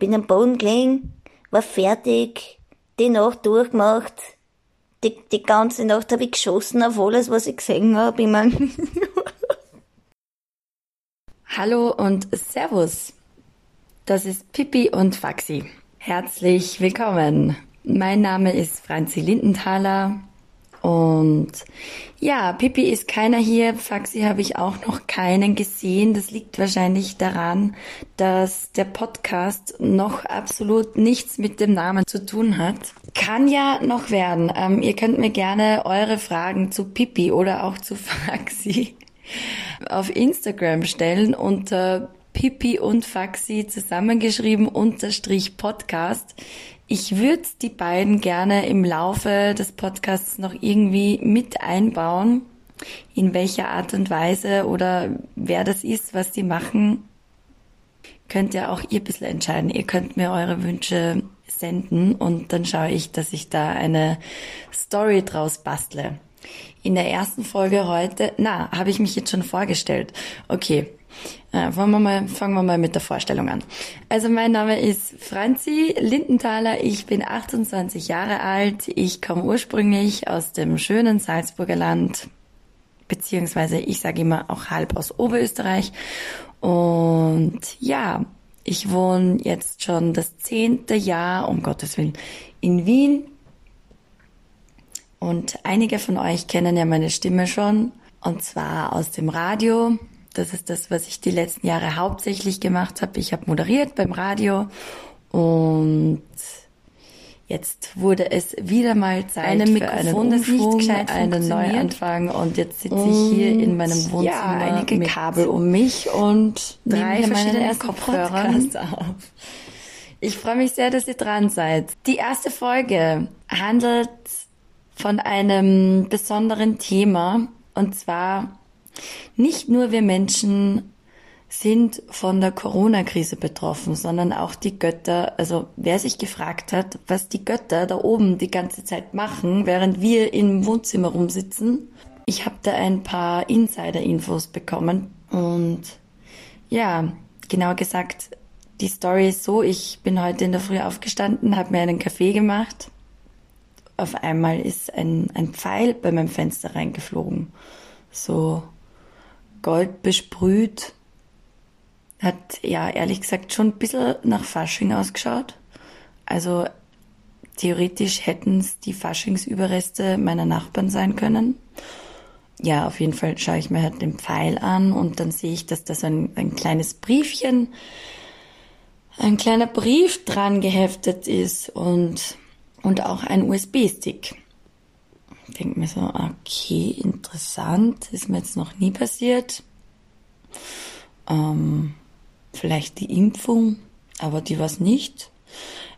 bin am Boden gelegen, war fertig, die Nacht durchgemacht. Die, die ganze Nacht habe ich geschossen auf alles, was ich gesehen habe. Ich mein Hallo und Servus. Das ist Pippi und Faxi. Herzlich willkommen. Mein Name ist Franzi Lindenthaler und ja, Pippi ist keiner hier, Faxi habe ich auch noch keinen gesehen. Das liegt wahrscheinlich daran, dass der Podcast noch absolut nichts mit dem Namen zu tun hat. Kann ja noch werden. Ähm, ihr könnt mir gerne eure Fragen zu Pippi oder auch zu Faxi auf Instagram stellen unter Pippi und Faxi zusammengeschrieben unterstrich Podcast. Ich würde die beiden gerne im Laufe des Podcasts noch irgendwie mit einbauen. In welcher Art und Weise oder wer das ist, was die machen, könnt ihr auch ihr ein bisschen entscheiden. Ihr könnt mir eure Wünsche senden und dann schaue ich, dass ich da eine Story draus bastle. In der ersten Folge heute, na, habe ich mich jetzt schon vorgestellt. Okay, äh, wir mal, fangen wir mal mit der Vorstellung an. Also mein Name ist Franzi Lindenthaler, ich bin 28 Jahre alt, ich komme ursprünglich aus dem schönen Salzburger Land, beziehungsweise ich sage immer auch halb aus Oberösterreich. Und ja, ich wohne jetzt schon das zehnte Jahr, um Gottes Willen, in Wien. Und einige von euch kennen ja meine Stimme schon, und zwar aus dem Radio. Das ist das, was ich die letzten Jahre hauptsächlich gemacht habe. Ich habe moderiert beim Radio und jetzt wurde es wieder mal Zeit Einem für einen Umschwung, einen Neuanfang und jetzt sitze ich hier in meinem Wohnzimmer ja, einige mit Kabel um mich und drei verschiedene Kopfhörern. Ich freue mich sehr, dass ihr dran seid. Die erste Folge handelt von einem besonderen Thema und zwar nicht nur wir Menschen sind von der Corona-Krise betroffen, sondern auch die Götter. Also wer sich gefragt hat, was die Götter da oben die ganze Zeit machen, während wir im Wohnzimmer rumsitzen, ich habe da ein paar Insider-Infos bekommen und ja, genau gesagt, die Story ist so, ich bin heute in der Früh aufgestanden, habe mir einen Kaffee gemacht. Auf einmal ist ein, ein Pfeil bei meinem Fenster reingeflogen. So Gold besprüht. Hat ja ehrlich gesagt schon ein bisschen nach Fasching ausgeschaut. Also theoretisch hätten es die Faschingsüberreste meiner Nachbarn sein können. Ja, auf jeden Fall schaue ich mir halt den Pfeil an und dann sehe ich, dass da so ein, ein kleines Briefchen, ein kleiner Brief dran geheftet ist und, und auch ein USB-Stick denke mir so, okay, interessant, ist mir jetzt noch nie passiert. Ähm, vielleicht die Impfung, aber die war nicht.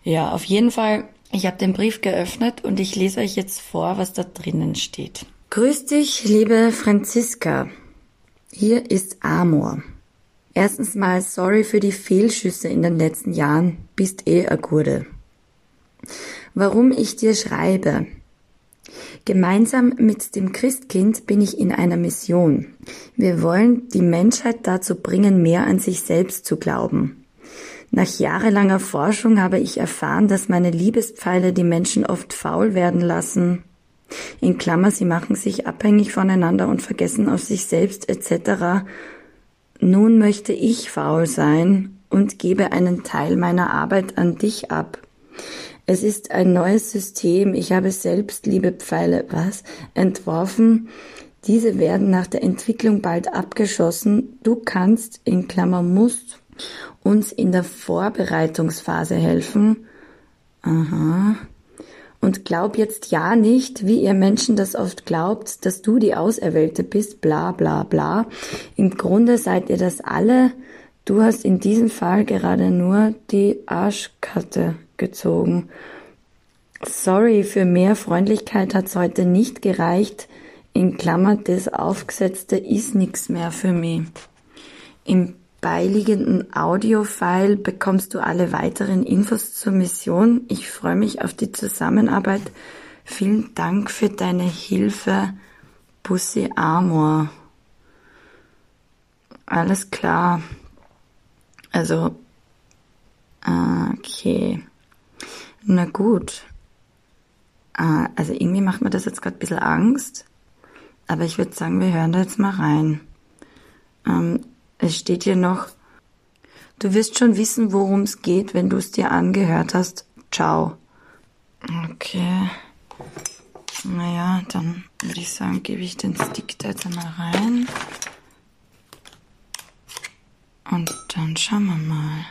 Ja, auf jeden Fall, ich habe den Brief geöffnet und ich lese euch jetzt vor, was da drinnen steht. Grüß dich, liebe Franziska. Hier ist Amor. Erstens mal sorry für die Fehlschüsse in den letzten Jahren, bist eh a Gurde. Warum ich dir schreibe? Gemeinsam mit dem Christkind bin ich in einer Mission. Wir wollen die Menschheit dazu bringen, mehr an sich selbst zu glauben. Nach jahrelanger Forschung habe ich erfahren, dass meine Liebespfeile die Menschen oft faul werden lassen. In Klammer, sie machen sich abhängig voneinander und vergessen auf sich selbst etc. Nun möchte ich faul sein und gebe einen Teil meiner Arbeit an dich ab. Es ist ein neues System. Ich habe selbst Liebepfeile, was, entworfen. Diese werden nach der Entwicklung bald abgeschossen. Du kannst, in Klammer musst, uns in der Vorbereitungsphase helfen. Aha. Und glaub jetzt ja nicht, wie ihr Menschen das oft glaubt, dass du die Auserwählte bist, bla bla bla. Im Grunde seid ihr das alle. Du hast in diesem Fall gerade nur die Arschkarte gezogen. Sorry, für mehr Freundlichkeit hat's heute nicht gereicht. In Klammer, das Aufgesetzte ist nichts mehr für mich. Im beiliegenden Audiofile bekommst du alle weiteren Infos zur Mission. Ich freue mich auf die Zusammenarbeit. Vielen Dank für deine Hilfe, Pussy Amor. Alles klar. Also, Okay. Na gut. Ah, also irgendwie macht mir das jetzt gerade ein bisschen Angst. Aber ich würde sagen, wir hören da jetzt mal rein. Ähm, es steht hier noch, du wirst schon wissen, worum es geht, wenn du es dir angehört hast. Ciao. Okay. Naja, dann würde ich sagen, gebe ich den Stick da jetzt einmal rein. Und dann schauen wir mal.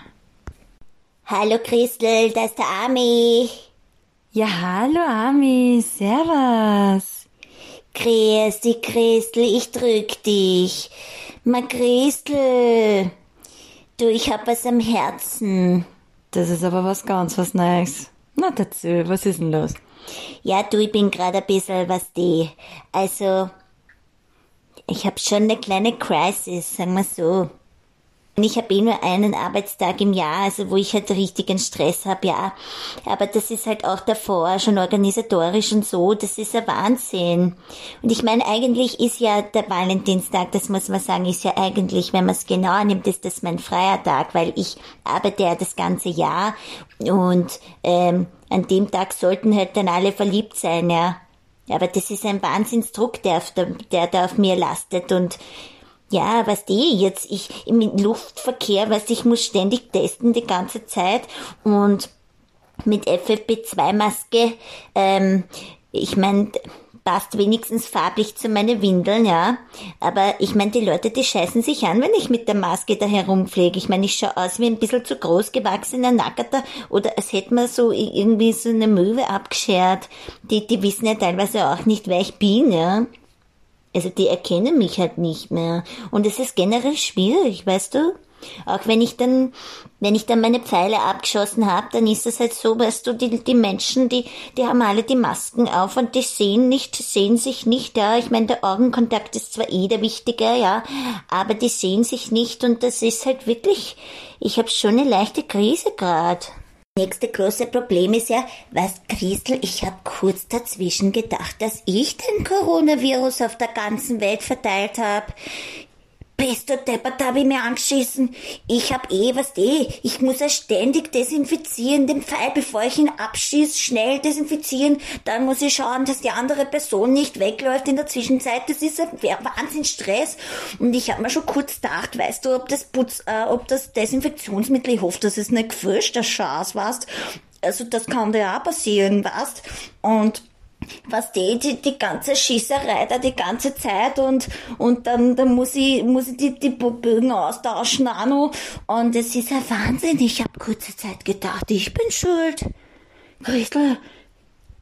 Hallo Christel, da ist der Ami. Ja, hallo Ami, servus. Grüß dich, Christel, ich drück dich. Ma Christel, du, ich hab was am Herzen. Das ist aber was ganz was Neues. Na dazu, was ist denn los? Ja, du, ich bin gerade ein bisschen was die. Also, ich hab schon eine kleine Crisis, sagen wir so. Ich habe eh nur einen Arbeitstag im Jahr, also wo ich halt richtigen Stress habe, ja. Aber das ist halt auch davor schon organisatorisch und so, das ist ein Wahnsinn. Und ich meine, eigentlich ist ja der Valentinstag, das muss man sagen, ist ja eigentlich, wenn man es genau nimmt, ist das mein freier Tag, weil ich arbeite ja das ganze Jahr und ähm, an dem Tag sollten halt dann alle verliebt sein, ja. Aber das ist ein Wahnsinnsdruck, der, auf der, der da auf mir lastet und ja, was die jetzt, ich im Luftverkehr, was ich muss ständig testen die ganze Zeit und mit FFP2-Maske, ähm, ich meine, passt wenigstens farblich zu meinen Windeln, ja. Aber ich meine, die Leute, die scheißen sich an, wenn ich mit der Maske da herumfliege. Ich meine, ich schaue aus wie ein bisschen zu groß gewachsener Nackerter oder als hätte man so irgendwie so eine Möwe abgeschert. Die, die wissen ja teilweise auch nicht, wer ich bin, ja. Also die erkennen mich halt nicht mehr. Und es ist generell schwierig, weißt du? Auch wenn ich dann, wenn ich dann meine Pfeile abgeschossen habe, dann ist es halt so, weißt du, die, die Menschen, die, die haben alle die Masken auf und die sehen nicht, sehen sich nicht, ja. Ich meine, der Augenkontakt ist zwar eh der wichtige, ja, aber die sehen sich nicht und das ist halt wirklich, ich habe schon eine leichte Krise gerade. Nächste große Problem ist ja, was Christel, ich habe kurz dazwischen gedacht, dass ich den Coronavirus auf der ganzen Welt verteilt habe. Bist du deppert, hab ich mir angeschissen. Ich hab eh, was eh, ich muss ja ständig desinfizieren, den Pfeil, bevor ich ihn abschieß, schnell desinfizieren. Dann muss ich schauen, dass die andere Person nicht wegläuft in der Zwischenzeit. Das ist ein Wahnsinn Stress. Und ich hab mir schon kurz gedacht, weißt du, ob das Putz, äh, ob das Desinfektionsmittel, ich hoffe, dass es nicht gefrischt, der Schaß, weißt. Also das kann dir auch passieren, weißt. Und was die, die, die ganze Schießerei da die ganze Zeit und, und dann, dann muss ich, muss ich die, die Bögen austauschen auch noch. Und es ist ein Wahnsinn. Ich habe kurze Zeit gedacht, ich bin schuld. Christel,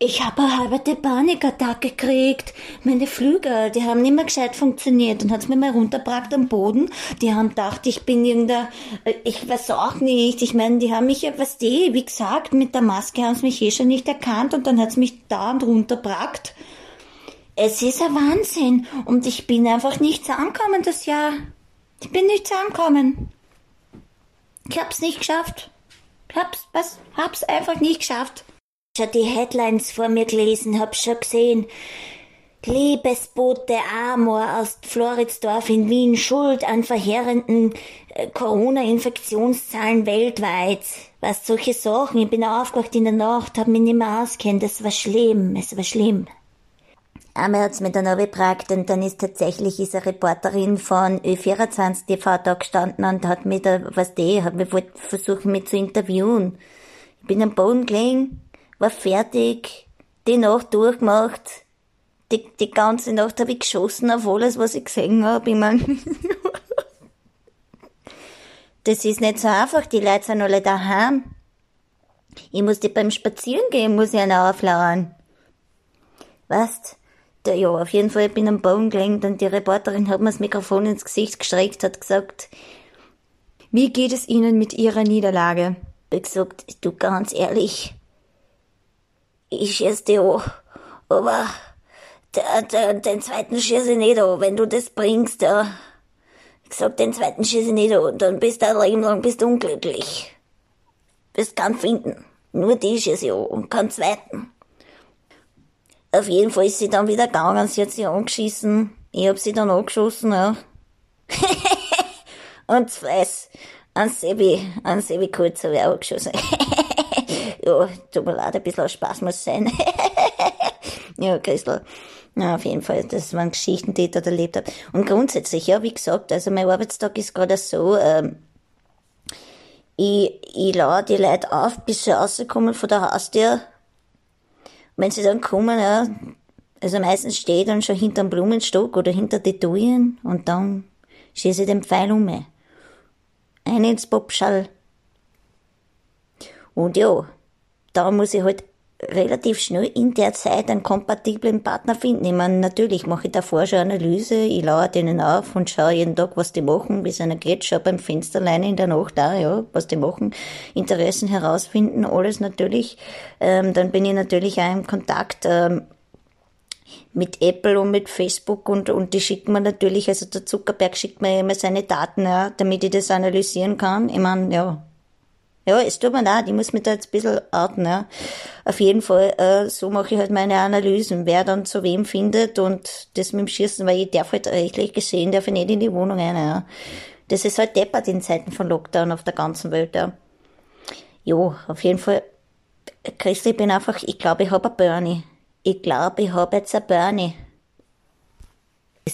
ich habe eine halbe Panikattacke gekriegt. Meine Flügel, die haben nicht mehr gescheit funktioniert. Dann hat's mir mal runtergebracht am Boden. Die haben gedacht, ich bin irgendein, äh, ich weiß auch nicht. Ich meine, die haben mich ja, was die, wie gesagt, mit der Maske haben sie mich eh schon nicht erkannt und dann hat's mich dauernd runtergebracht. Es ist ein Wahnsinn. Und ich bin einfach nicht zusammengekommen das Jahr. Ich bin nicht zusammengekommen. Ich hab's nicht geschafft. Ich hab's, was, hab's einfach nicht geschafft schon die Headlines vor mir gelesen, hab schon gesehen. Liebesbote Amor aus Floridsdorf in Wien schuld an verheerenden äh, Corona-Infektionszahlen weltweit. Was solche Sachen. Ich bin aufgewacht in der Nacht, hab mich nicht mehr auskennt. Das war schlimm, es war schlimm. Einmal hat's mir dann auch gefragt und dann ist tatsächlich ist eine Reporterin von Ö24 TV da gestanden und hat mir da, was die, hat mir versucht, mich zu interviewen. Ich bin am Boden gelegen, war fertig, die Nacht durchgemacht. Die, die ganze Nacht habe ich geschossen auf alles, was ich gesehen habe. Ich mein, das ist nicht so einfach, die Leute sind alle daheim. Ich musste beim Spazierengehen, muss ich einer auflauern. Weißt, der, ja, auf jeden Fall, ich bin am Boden gelegen und die Reporterin hat mir das Mikrofon ins Gesicht gestreckt, hat gesagt, wie geht es Ihnen mit Ihrer Niederlage? Ich gesagt, du ganz ehrlich, ich schieß die an. Aber den zweiten schieße ich nicht an, wenn du das bringst, ja. Ich sag, den zweiten schieße ich nicht an, dann bist du ein Leben lang bist unglücklich. Bist keinen finden. Nur die schieße ich an und keinen zweiten. Auf jeden Fall ist sie dann wieder gegangen, sie hat sie angeschissen. Ich hab sie dann angeschossen, ja. und weiß, an Sebi, an Sebi Kurz habe ich auch angeschossen. ja, tut mir leid, ein bisschen Spaß muss sein. ja, Christel. Ja, auf jeden Fall, das waren Geschichten, die ich dort erlebt habe. Und grundsätzlich, ja, wie gesagt, also mein Arbeitstag ist gerade so, ähm, ich, ich lade die Leute auf, bis sie rauskommen von der Haustür. wenn sie dann kommen, ja, also meistens stehe ich dann schon hinter dem Blumenstock oder hinter die Tuyen und dann stehe ich den Pfeil um. Ein ins Popschall. Und ja, da muss ich halt relativ schnell in der Zeit einen kompatiblen Partner finden. Ich meine, natürlich mache ich davor schon Analyse, ich lauere denen auf und schaue jeden Tag, was die machen, wie es einer geht, schaue beim Fenster alleine in der Nacht da, ja, was die machen, Interessen herausfinden, alles natürlich. Ähm, dann bin ich natürlich auch im Kontakt ähm, mit Apple und mit Facebook und, und die schicken mir natürlich, also der Zuckerberg schickt mir immer seine Daten, ja, damit ich das analysieren kann. Ich meine, ja, ja, es tut mir leid, ich muss mich da jetzt ein bisschen outen, ja. Auf jeden Fall, äh, so mache ich halt meine Analysen, wer dann zu wem findet und das mit dem Schießen, weil ich darf halt rechtlich gesehen, darf ich nicht in die Wohnung rein, ja. Das ist halt deppert in Zeiten von Lockdown auf der ganzen Welt, ja. Jo, auf jeden Fall, Christi, ich bin einfach, ich glaube, ich habe ein Bernie. Ich glaube, ich habe jetzt ein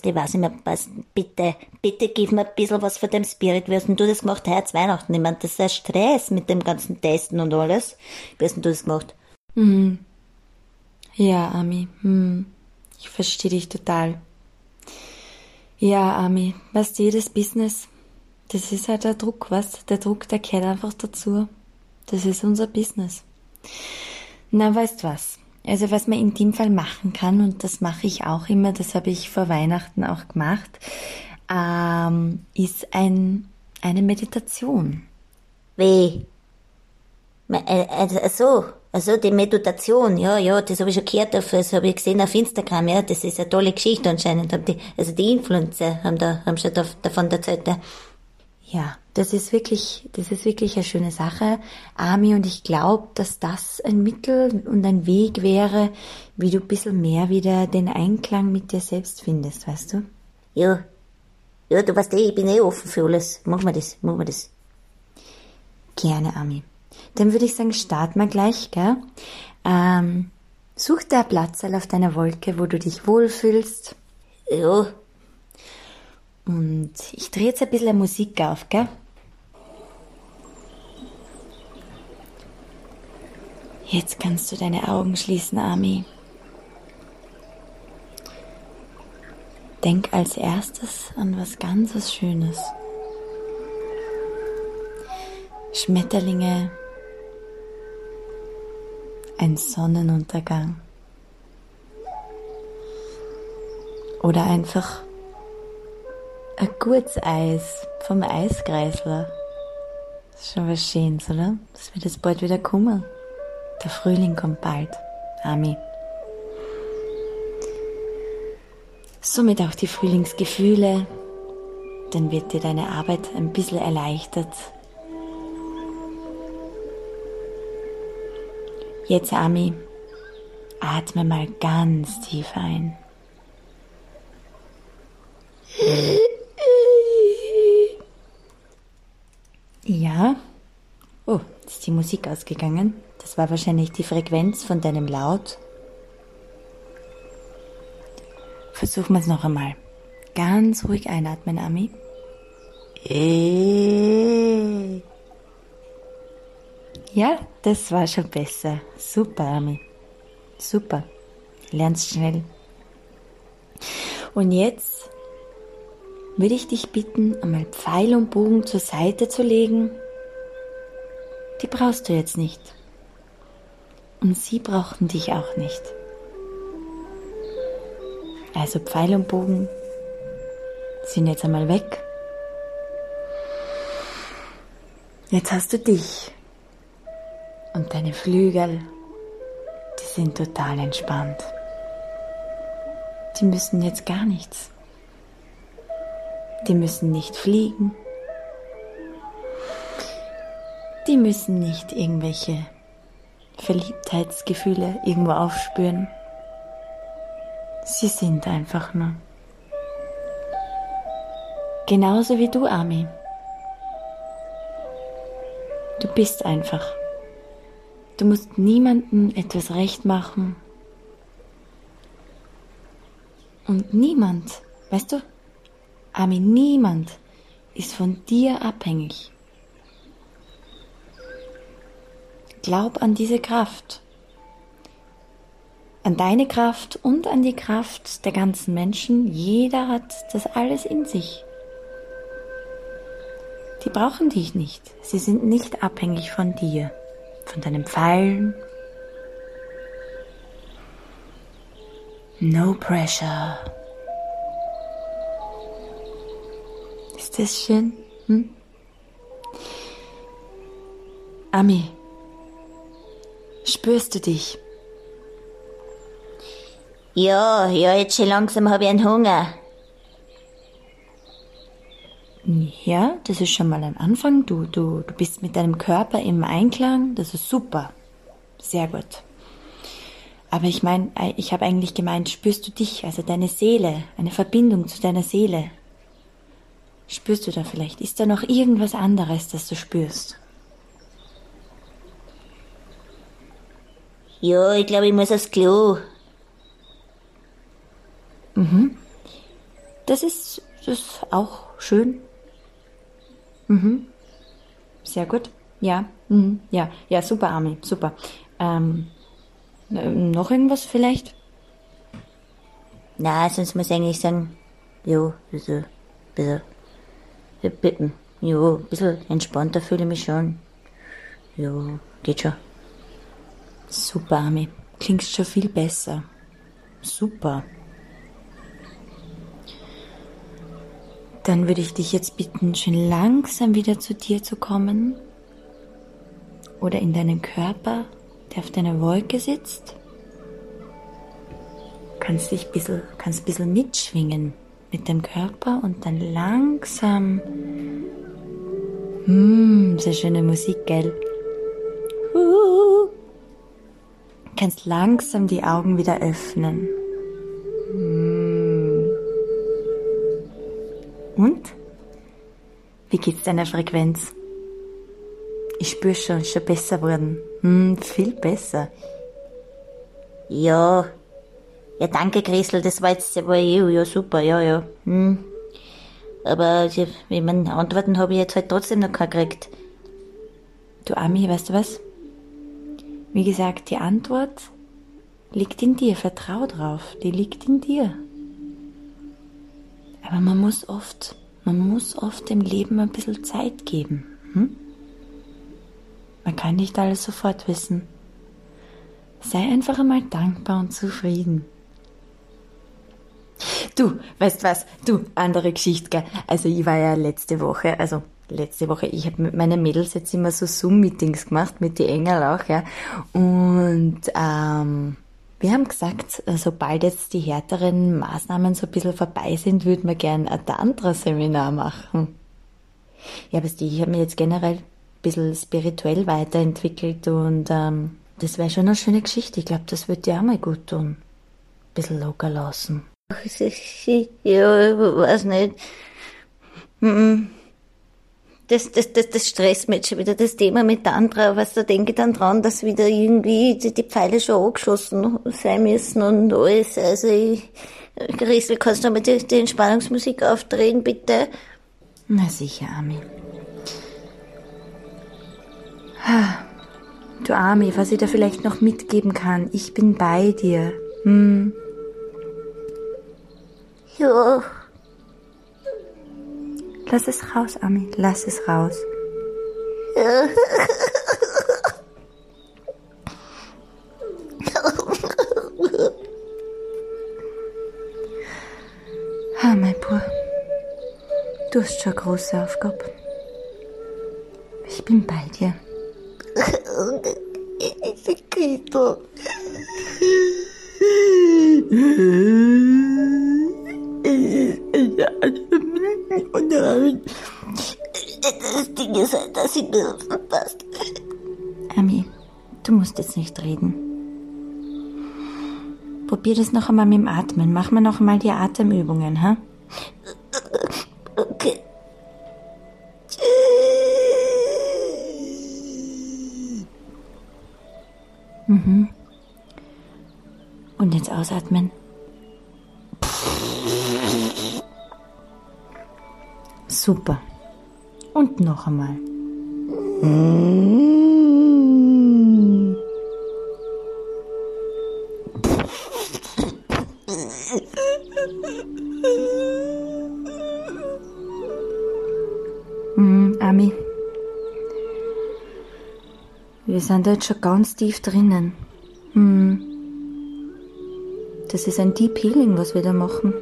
Bernie. Ich weiß nicht mehr, was, bitte, bitte gib mir ein bisschen was von dem Spirit. Wie hast denn du das gemacht heute Weihnachten? Ich meine, das ist ein Stress mit dem ganzen Testen und alles. Wie hast denn du das gemacht? Mhm. Ja, Ami, hm. ich verstehe dich total. Ja, Ami, weißt du, das Business, das ist halt der Druck, was? Der Druck, der gehört einfach dazu. Das ist unser Business. Na, weißt was? Also was man in dem Fall machen kann, und das mache ich auch immer, das habe ich vor Weihnachten auch gemacht, ähm, ist ein, eine Meditation. Wie? Also, so, also die Meditation, ja, ja, das habe ich schon gehört, das habe ich gesehen auf Instagram, ja, das ist eine tolle Geschichte anscheinend. Also die Influencer haben da, haben schon davon erzählt, ja. Ja, das ist wirklich, das ist wirklich eine schöne Sache, Ami, und ich glaube, dass das ein Mittel und ein Weg wäre, wie du ein bisschen mehr wieder den Einklang mit dir selbst findest, weißt du? Ja. Ja, du weißt eh, ich bin eh offen für alles. Machen wir das, machen wir das. Gerne, Ami. Dann würde ich sagen, starten wir gleich, gell? Ähm, such dir einen Platz auf deiner Wolke, wo du dich wohlfühlst. Ja, und ich drehe jetzt ein bisschen Musik auf, gell? Jetzt kannst du deine Augen schließen, Ami. Denk als erstes an was ganz was Schönes. Schmetterlinge, ein Sonnenuntergang oder einfach ein gutes Eis vom Eiskreisler. Das ist schon was Schönes, oder? Das wird jetzt bald wieder kommen. Der Frühling kommt bald. Ami. Somit auch die Frühlingsgefühle. Dann wird dir deine Arbeit ein bisschen erleichtert. Jetzt, Ami, atme mal ganz tief ein. Ja. Oh, ist die Musik ausgegangen. Das war wahrscheinlich die Frequenz von deinem Laut. Versuchen wir es noch einmal. Ganz ruhig einatmen, Ami. Ja, das war schon besser. Super, Ami. Super. Lernst schnell. Und jetzt würde ich dich bitten, einmal Pfeil und Bogen zur Seite zu legen. Die brauchst du jetzt nicht. Und sie brauchten dich auch nicht. Also Pfeil und Bogen sind jetzt einmal weg. Jetzt hast du dich und deine Flügel, die sind total entspannt. Die müssen jetzt gar nichts. Die müssen nicht fliegen. Die müssen nicht irgendwelche Verliebtheitsgefühle irgendwo aufspüren. Sie sind einfach nur. Genauso wie du, Ami. Du bist einfach. Du musst niemandem etwas recht machen. Und niemand, weißt du, Ami, niemand ist von dir abhängig. Glaub an diese Kraft. An deine Kraft und an die Kraft der ganzen Menschen. Jeder hat das alles in sich. Die brauchen dich nicht. Sie sind nicht abhängig von dir, von deinem Pfeilen. No pressure. Ist das schön? Hm? Ami, spürst du dich? Ja, ja, jetzt schon langsam habe ich einen Hunger. Ja, das ist schon mal ein Anfang. Du, du, du bist mit deinem Körper im Einklang. Das ist super. Sehr gut. Aber ich meine, ich habe eigentlich gemeint, spürst du dich, also deine Seele, eine Verbindung zu deiner Seele? Spürst du da vielleicht? Ist da noch irgendwas anderes, das du spürst? Ja, ich glaube, ich muss aufs Klo. Mhm. Das ist, das ist auch schön. Mhm. Sehr gut. Ja. Mhm. Ja. Ja, super, Armin. Super. Ähm, noch irgendwas vielleicht? Na, sonst muss ich eigentlich sagen, jo, also, bisschen, jo, ein bisschen entspannter fühle ich mich schon. Jo, geht schon. Super, Ami. Klingst schon viel besser. Super. Dann würde ich dich jetzt bitten, schön langsam wieder zu dir zu kommen. Oder in deinen Körper, der auf deiner Wolke sitzt. Kannst dich ein bisschen, kannst ein bisschen mitschwingen mit dem Körper und dann langsam. Hm, sehr schöne Musik, gell? Uh, kannst langsam die Augen wieder öffnen. Und? Wie geht's deiner Frequenz? Ich spüre schon, ist schon besser geworden. Hm, viel besser. Ja. Ja, danke, Christel, das war jetzt, war ja, ja super, ja, ja. Hm. Aber, ich meine, Antworten habe ich jetzt halt trotzdem noch keine gekriegt. Du Ami, weißt du was? Wie gesagt, die Antwort liegt in dir, vertrau drauf, die liegt in dir. Aber man muss oft, man muss oft dem Leben ein bisschen Zeit geben. Hm? Man kann nicht alles sofort wissen. Sei einfach einmal dankbar und zufrieden. Du, weißt was? Du, andere Geschichte, gell? Also ich war ja letzte Woche, also letzte Woche, ich habe mit meinen Mädels jetzt immer so Zoom-Meetings gemacht, mit die Engel auch, ja. Und ähm, wir haben gesagt, sobald jetzt die härteren Maßnahmen so ein bisschen vorbei sind, würden wir gern ein Tantra-Seminar machen. Ja, aber ich habe mich jetzt generell ein bisschen spirituell weiterentwickelt und ähm, das wäre schon eine schöne Geschichte. Ich glaube, das würde dir auch mal gut tun. Ein bisschen locker lassen. Ja, ich weiß nicht. Das, das, das, das stresst mich schon wieder, das Thema mit Tantra, was da denke ich dann dran, dass wieder irgendwie die, Pfeile schon angeschossen sein müssen und alles. Also ich, Grissel, kannst du mal die, die Entspannungsmusik aufdrehen, bitte? Na sicher, Ami. Du Ami, was ich da vielleicht noch mitgeben kann, ich bin bei dir. Hm. Ja. Lass es raus, Ami. Lass es raus. ah, mein Bruder. Du hast schon große Aufgabe. Ich bin bei dir. Chiquito. Das Ding ist halt, dass sie mir verpasst. Ami, du musst jetzt nicht reden. Probier das noch einmal mit dem Atmen. Mach mal noch einmal die Atemübungen, ha? Okay. Mhm. Und jetzt ausatmen. Super. Und noch einmal. Mhm, Ami. Wir sind da jetzt schon ganz tief drinnen. Hm. Das ist ein Deep Healing, was wir da machen.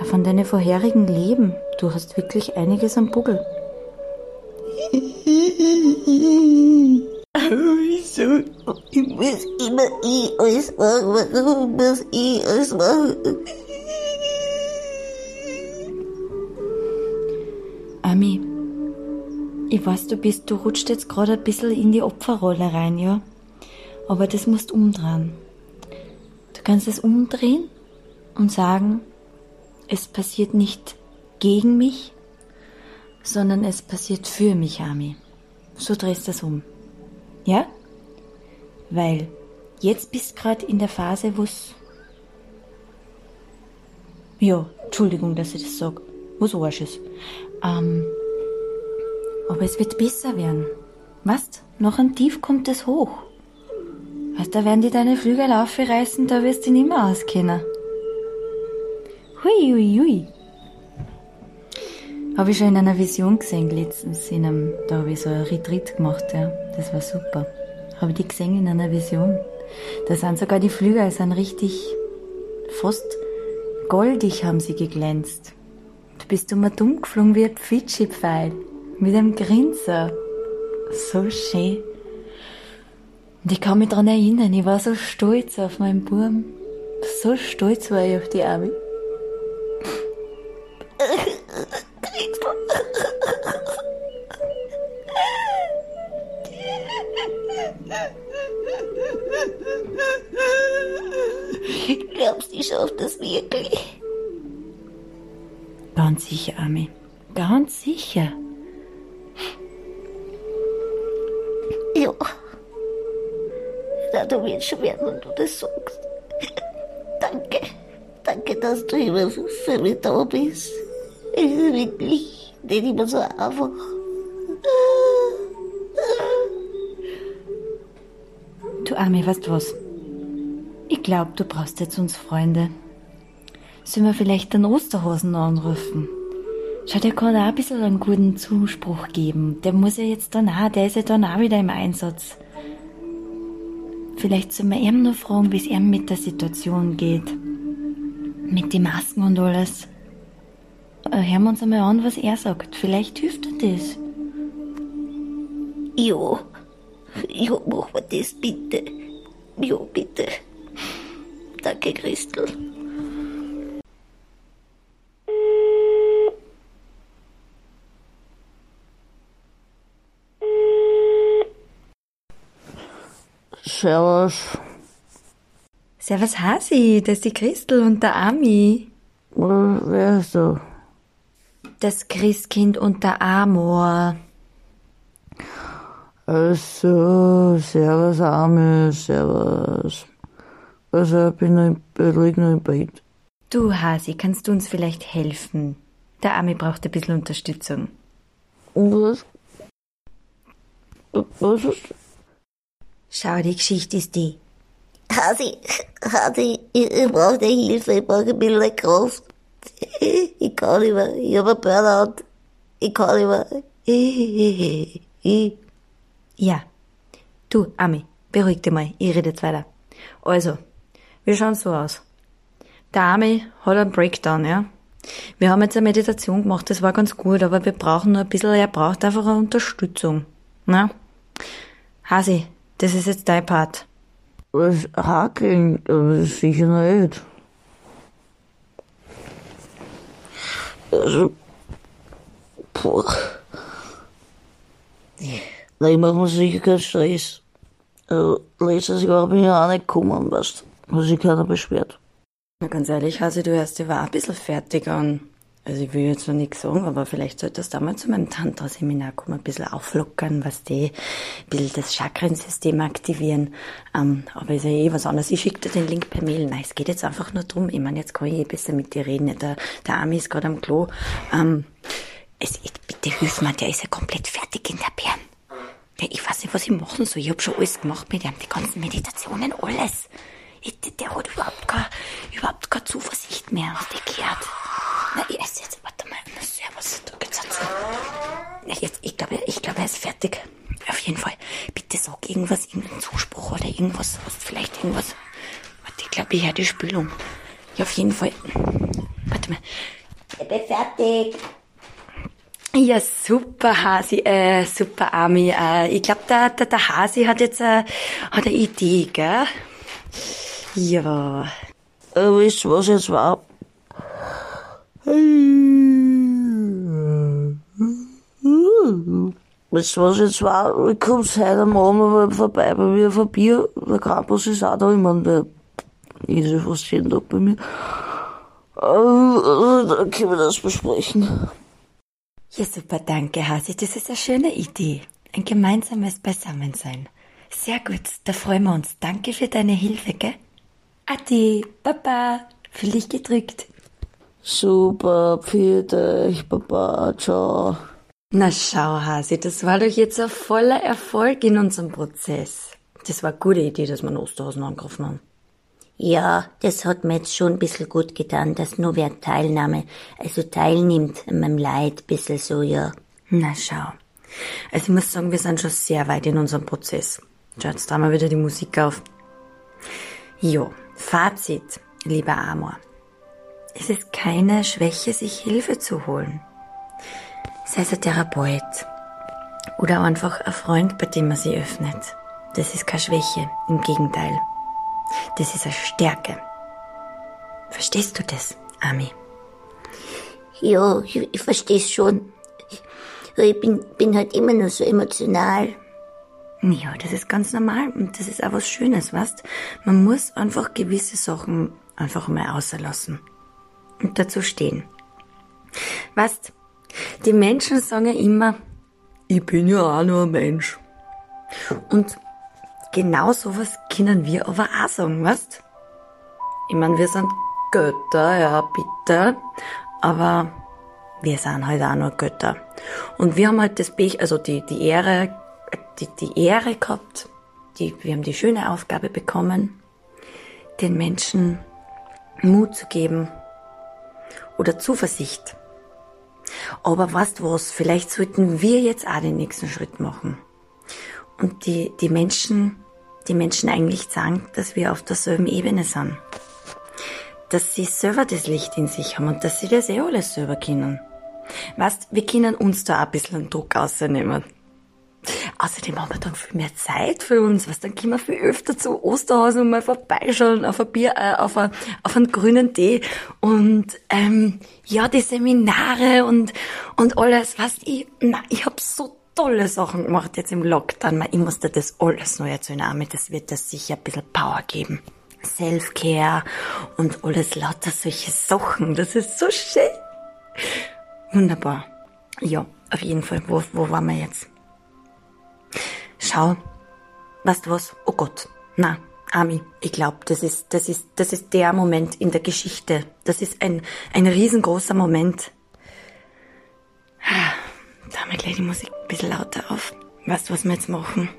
Von deinen vorherigen Leben. Du hast wirklich einiges am Buckel. Wieso? Ich muss immer ich alles machen. Warum muss ich alles machen? Ami, ich weiß, du bist, du rutscht jetzt gerade ein bisschen in die Opferrolle rein, ja? Aber das musst umdrehen. Du kannst es umdrehen und sagen, es passiert nicht gegen mich, sondern es passiert für mich, Ami. So drehst du das um. Ja? Weil jetzt bist gerade in der Phase, wo's. Ja, Entschuldigung, dass ich das sag. Wo's Arsch ist. Ähm, aber es wird besser werden. Weißt, noch ein Tief kommt es hoch. Weißt, da werden die deine Flügel aufreißen, da wirst du nicht mehr auskennen. Hui, hui, hui. Habe ich schon in einer Vision gesehen letztens. In einem, da habe ich so ein Retreat gemacht, ja. Das war super. Habe ich die gesehen in einer Vision. Da sind sogar die Flügel, sind richtig fast goldig haben sie geglänzt. Du bist um dumm geflogen wie ein Pfitschi-Pfeil. Mit einem Grinser. So schön. Und ich kann mich daran erinnern, ich war so stolz auf meinen Buben. So stolz war ich auf die Arme. Sicher, Ami. Ganz sicher. Ja. Na, du wirst schon werden, wenn du das sagst. Danke. Danke, dass du immer für mich da bist. Es ist wirklich nicht immer so einfach. Du Ami, weißt du was? Ich glaub, du brauchst jetzt uns Freunde. Sollen wir vielleicht den Osterhasen anrufen? Schau, der kann auch ein bisschen einen guten Zuspruch geben. Der muss ja jetzt dann auch, der ist ja dann auch wieder im Einsatz. Vielleicht sollen wir ihm noch fragen, wie es ihm mit der Situation geht. Mit den Masken und alles. Äh, Hören wir uns einmal an, was er sagt. Vielleicht hilft er das. Ja. Ja, mach mir das bitte. Ja, bitte. Danke, Christel. Servus. Servus Hasi, das ist die Christel und der Ami. Wer ist du? Das Christkind und der Amor. Also, Servus, Arme, Servus. Also, ich bin noch ich lieg noch im Bett. Du Hasi, kannst du uns vielleicht helfen? Der Ami braucht ein bisschen Unterstützung. Was? Was ist? Schau, die Geschichte ist die. Hasi, Hasi, ich, ich brauche die Hilfe, ich brauche ein bisschen Kraft. Ich kann nicht mehr, ich habe einen Burnout. Ich kann nicht mehr. Ja. Du, Ami, beruhig dich mal, ich rede jetzt weiter. Also, wir schauen so aus. Der Ami hat einen Breakdown, ja. Wir haben jetzt eine Meditation gemacht, das war ganz gut, aber wir brauchen nur ein bisschen, er braucht einfach eine Unterstützung. Na? Hasi, das ist jetzt dein Part. Was hakeln? Aber das ist sicher nicht. Also, boah. Nein, ich mach mir sicher keinen Stress. Also, letztes Jahr bin ich auch nicht gekommen, weißt du. Hat sich keiner beschwert. Na ganz ehrlich, Hasi, du hörst dich war ein bisschen fertig an. Also ich will jetzt noch nichts sagen, aber vielleicht solltest du da mal zu meinem Tantra-Seminar kommen, ein bisschen auflockern, was die, ein bisschen das Chakrensystem aktivieren. Ähm, aber ist ja eh was anderes. Ich schicke dir den Link per Mail. Nein, es geht jetzt einfach nur drum. Ich meine, jetzt kann ich eh besser mit dir reden. Der, der Ami ist gerade am Klo. Ähm, es, bitte hilf mir, der ist ja komplett fertig in der Bären. Ja, ich weiß nicht, was ich machen soll. Ich habe schon alles gemacht mit ihm, die ganzen Meditationen, alles. Ich, der hat überhaupt keine, überhaupt keine Zuversicht mehr auf die gehört. Na, ich esse jetzt, warte mal, na, servus, da geht's. Ja, jetzt, ich glaube, ich glaube, er ist fertig. Auf jeden Fall. Bitte sag irgendwas, irgendeinen Zuspruch oder irgendwas, was, vielleicht irgendwas. Warte, ich glaube, ich höre die Spülung. Ja, auf jeden Fall. Warte mal. Ich bin fertig. Ja, super, Hasi, äh, super, Ami. Äh, ich glaube, der, der, der Hasi hat jetzt äh, hat eine Idee, gell? Ja. Äh, wisst ihr, was jetzt war? Wisst ihr, was jetzt war? Ich komm's heute mal vorbei bei mir auf Bier. Der Campus ist auch da. Ich meine, der ist ja fast jeden Tag bei mir. Äh, dann können wir das besprechen. Ja, super, danke, Hasi. Das ist eine schöne Idee. Ein gemeinsames Beisammensein. Sehr gut, da freuen wir uns. Danke für deine Hilfe, gell? Adi, Papa, fühl dich gedrückt. Super, pfiat euch, Papa, ciao. Na schau, Hasi, das war doch jetzt ein voller Erfolg in unserem Prozess. Das war eine gute Idee, dass wir einen Osterhausen angegriffen haben. Ja, das hat mir jetzt schon ein bisschen gut getan, dass nur wer Teilnahme, also teilnimmt an meinem Leid, ein bisschen so, ja. Na schau. Also ich muss sagen, wir sind schon sehr weit in unserem Prozess. Schau, jetzt drehen wir wieder die Musik auf. Jo, Fazit, lieber Amor. Es ist keine Schwäche, sich Hilfe zu holen. Sei es ein Therapeut oder einfach ein Freund, bei dem man sie öffnet. Das ist keine Schwäche, im Gegenteil. Das ist eine Stärke. Verstehst du das, Ami? Ja, ich, ich versteh's schon. Ich, ich bin, bin halt immer nur so emotional. Ja, das ist ganz normal und das ist auch was Schönes, weißt? Man muss einfach gewisse Sachen einfach mal außerlassen und dazu stehen. Weißt, die Menschen sagen ja immer, ich bin ja auch nur ein Mensch. Und genau sowas können wir aber auch sagen, weißt? Ich meine, wir sind Götter, ja, bitte, aber wir sind halt auch nur Götter. Und wir haben halt das Pech, also die, die Ehre, die, die Ehre gehabt, die, wir haben die schöne Aufgabe bekommen, den Menschen Mut zu geben oder Zuversicht. Aber weißt was, vielleicht sollten wir jetzt auch den nächsten Schritt machen. Und die, die Menschen, die Menschen eigentlich sagen, dass wir auf derselben Ebene sind. Dass sie selber das Licht in sich haben und dass sie das eh alles selber kennen. Weißt, wir können uns da ein bisschen Druck ausnehmen. Außerdem haben wir dann viel mehr Zeit für uns, was dann können wir viel öfter zu Osterhausen und mal vorbeischauen auf ein Bier, äh, auf, ein, auf einen grünen Tee und ähm, ja, die Seminare und und alles, was ich, na, ich habe so tolle Sachen gemacht jetzt im Lockdown. Ich muss dir das alles neu erzählen, Arme. Das wird dir sicher ein bisschen Power geben. Self-Care und alles lauter solche Sachen. Das ist so schön. Wunderbar. Ja, auf jeden Fall. Wo, wo waren wir jetzt? Schau, weißt du was? Oh Gott, na, Ami, ich glaube, das ist, das ist, das ist der Moment in der Geschichte. Das ist ein, ein riesengroßer Moment. Da haben wir gleich die Musik ein bisschen lauter auf. Weißt du, was wir jetzt machen?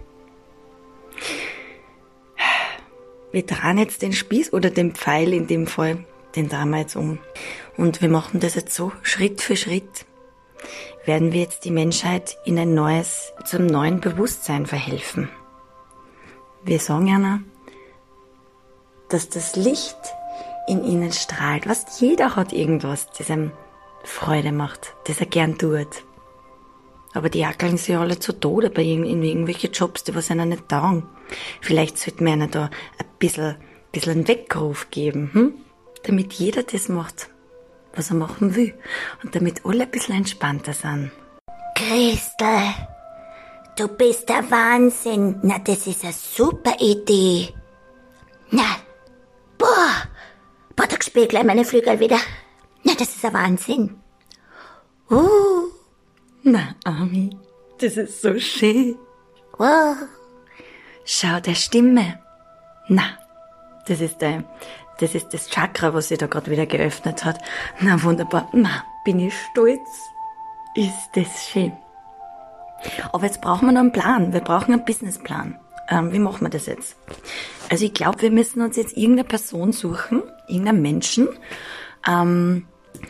Wir drehen jetzt den Spieß oder den Pfeil in dem Fall, den drehen wir jetzt um. Und wir machen das jetzt so, Schritt für Schritt werden wir jetzt die Menschheit in ein neues, zum neuen Bewusstsein verhelfen. Wir sagen ja, dass das Licht in ihnen strahlt. Was jeder hat irgendwas, das ihm Freude macht, das er gern tut. Aber die jackeln sich alle zu Tode bei in irgendwelche Jobs, die was ihnen nicht taugen. Vielleicht sollten wir ihnen da ein bisschen, bisschen einen Weckruf geben, hm? damit jeder das macht, was er machen will. Und damit alle ein bisschen entspannter sind. Christel, du bist der Wahnsinn. Na, das ist eine super Idee. Na, boah, boah, da ich gleich meine Flügel wieder. Na, das ist ein Wahnsinn. Uh, Na, Ami, das ist so schön. wow. Schau, der Stimme. Na, das ist der, das ist das Chakra, was sie da gerade wieder geöffnet hat. Na, wunderbar. Na, bin ich stolz. Ist das schön. Aber jetzt brauchen wir noch einen Plan. Wir brauchen einen Businessplan. Ähm, wie machen wir das jetzt? Also ich glaube, wir müssen uns jetzt irgendeine Person suchen, irgendeinen Menschen, ähm,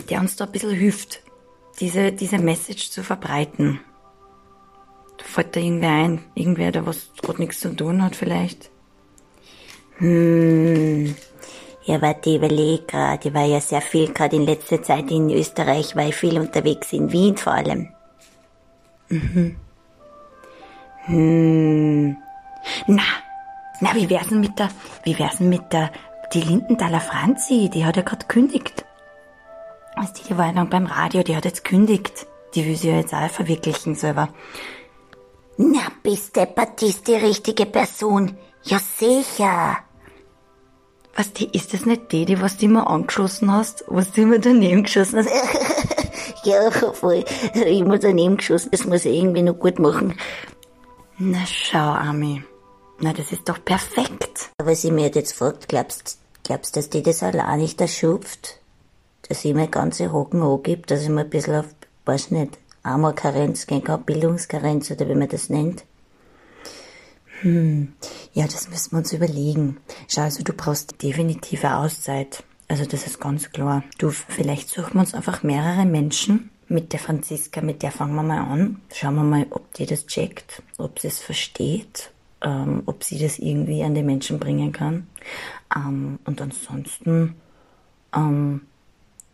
der uns da ein bisschen hilft, diese, diese Message zu verbreiten. Fällt da irgendwer ein? Irgendwer, der was gerade nichts zu tun hat vielleicht? Hm. Ja, warte, ich überlege gerade. Ich war ja sehr viel, gerade in letzter Zeit in Österreich, war ich viel unterwegs, in Wien vor allem. Na, na, wie wär's denn mit der, wie wär's denn mit der, die Lindenthaler Franzi, die hat ja gerade kündigt. Also die, war ja lang beim Radio, die hat jetzt kündigt. Die will sie ja jetzt auch verwirklichen selber. Na, bist deppert, ist die richtige Person. Ja, sicher. Was, die, ist das nicht die, die was du immer angeschossen hast, was du immer daneben geschossen hast? Ja, voll. Immer daneben geschossen. Das muss ich irgendwie noch gut machen. Na schau, Ami. Na, das ist doch perfekt. Aber sie mir jetzt fragt, glaubst, glaubst, dass die das allein nicht erschupft? Dass ich mir ganze Hocken angibt, dass ich mir ein bisschen auf, weiß nicht, Amorkarenz gehen kann, Bildungskarenz oder wie man das nennt? Hm, Ja, das müssen wir uns überlegen. Schau, also du brauchst definitive Auszeit. Also das ist ganz klar. Du, vielleicht suchen wir uns einfach mehrere Menschen. Mit der Franziska, mit der fangen wir mal an. Schauen wir mal, ob die das checkt, ob sie es versteht, ähm, ob sie das irgendwie an die Menschen bringen kann. Ähm, und ansonsten, ähm,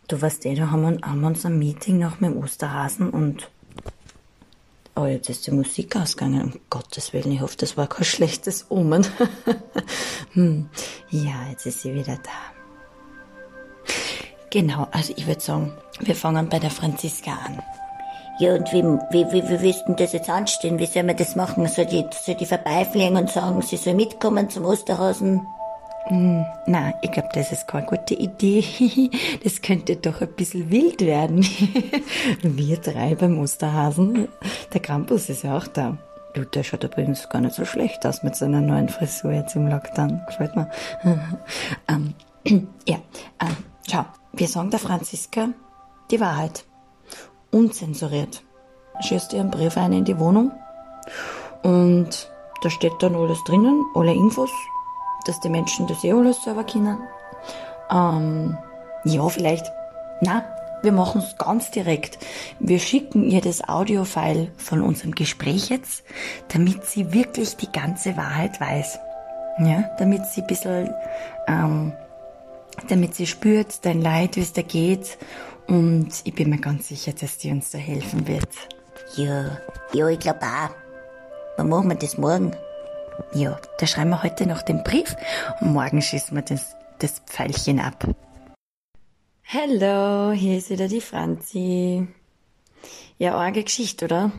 du weißt eh, da haben wir, haben wir uns ein Meeting noch mit dem Osterhasen und Oh, jetzt ist die Musik ausgegangen. Um Gottes Willen, ich hoffe, das war kein schlechtes Omen. hm. Ja, jetzt ist sie wieder da. Genau, also ich würde sagen, wir fangen bei der Franziska an. Ja, und wie, wie, wie, wie willst denn das jetzt anstellen? Wie soll man das machen? Soll die, soll die vorbeifliegen und sagen, sie soll mitkommen zum Osterhasen? Na, ich glaube, das ist keine gute Idee. Das könnte doch ein bisschen wild werden. Wir drei beim Osterhasen. Der Campus ist ja auch da. Du, der schaut übrigens gar nicht so schlecht aus mit seiner neuen Frisur jetzt im Lockdown. Gefällt mir. ähm, ja, ähm, schau, wir sagen der Franziska die Wahrheit. Unzensuriert. Schießt ihr einen Brief ein in die Wohnung und da steht dann alles drinnen, alle Infos, dass die Menschen das eh alles selber kennen. Ähm, ja, vielleicht. Na, wir machen es ganz direkt. Wir schicken ihr das Audiofile von unserem Gespräch jetzt, damit sie wirklich die ganze Wahrheit weiß. Ja, damit sie ein bisschen, ähm, damit sie spürt dein Leid, wie es da geht. Und ich bin mir ganz sicher, dass die uns da helfen wird. Ja, ja, ich glaube auch. Wann machen wir das morgen? Ja, da schreiben wir heute noch den Brief und morgen schießen wir das, das Pfeilchen ab. Hallo, hier ist wieder die Franzi. Ja, arge Geschichte, oder?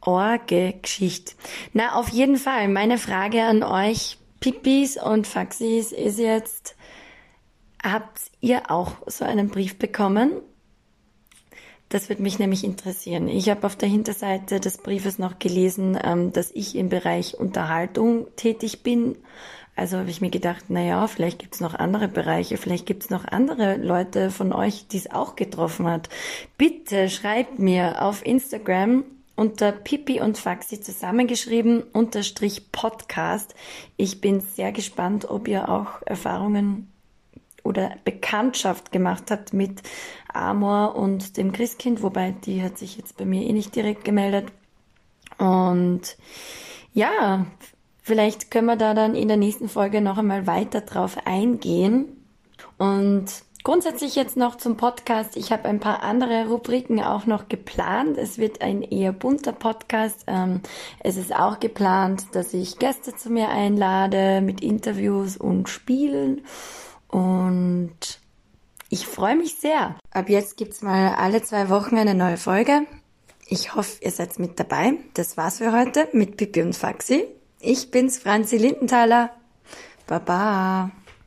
Arge Geschichte. Na, auf jeden Fall, meine Frage an euch, Pipis und Faxis, ist jetzt, habt ihr auch so einen Brief bekommen? Das würde mich nämlich interessieren. Ich habe auf der Hinterseite des Briefes noch gelesen, ähm, dass ich im Bereich Unterhaltung tätig bin. Also habe ich mir gedacht, na ja, vielleicht gibt es noch andere Bereiche, vielleicht gibt es noch andere Leute von euch, die es auch getroffen hat. Bitte schreibt mir auf Instagram unter Pipi und Faxi zusammengeschrieben, unterstrich Podcast. Ich bin sehr gespannt, ob ihr auch Erfahrungen oder Bekanntschaft gemacht hat mit Amor und dem Christkind, wobei die hat sich jetzt bei mir eh nicht direkt gemeldet. Und ja, vielleicht können wir da dann in der nächsten Folge noch einmal weiter drauf eingehen. Und grundsätzlich jetzt noch zum Podcast. Ich habe ein paar andere Rubriken auch noch geplant. Es wird ein eher bunter Podcast. Ähm, es ist auch geplant, dass ich Gäste zu mir einlade mit Interviews und Spielen. Und ich freue mich sehr. Ab jetzt gibt's mal alle zwei Wochen eine neue Folge. Ich hoffe, ihr seid mit dabei. Das war's für heute mit Pipi und Faxi. Ich bin's, Franzi Lindenthaler. Baba.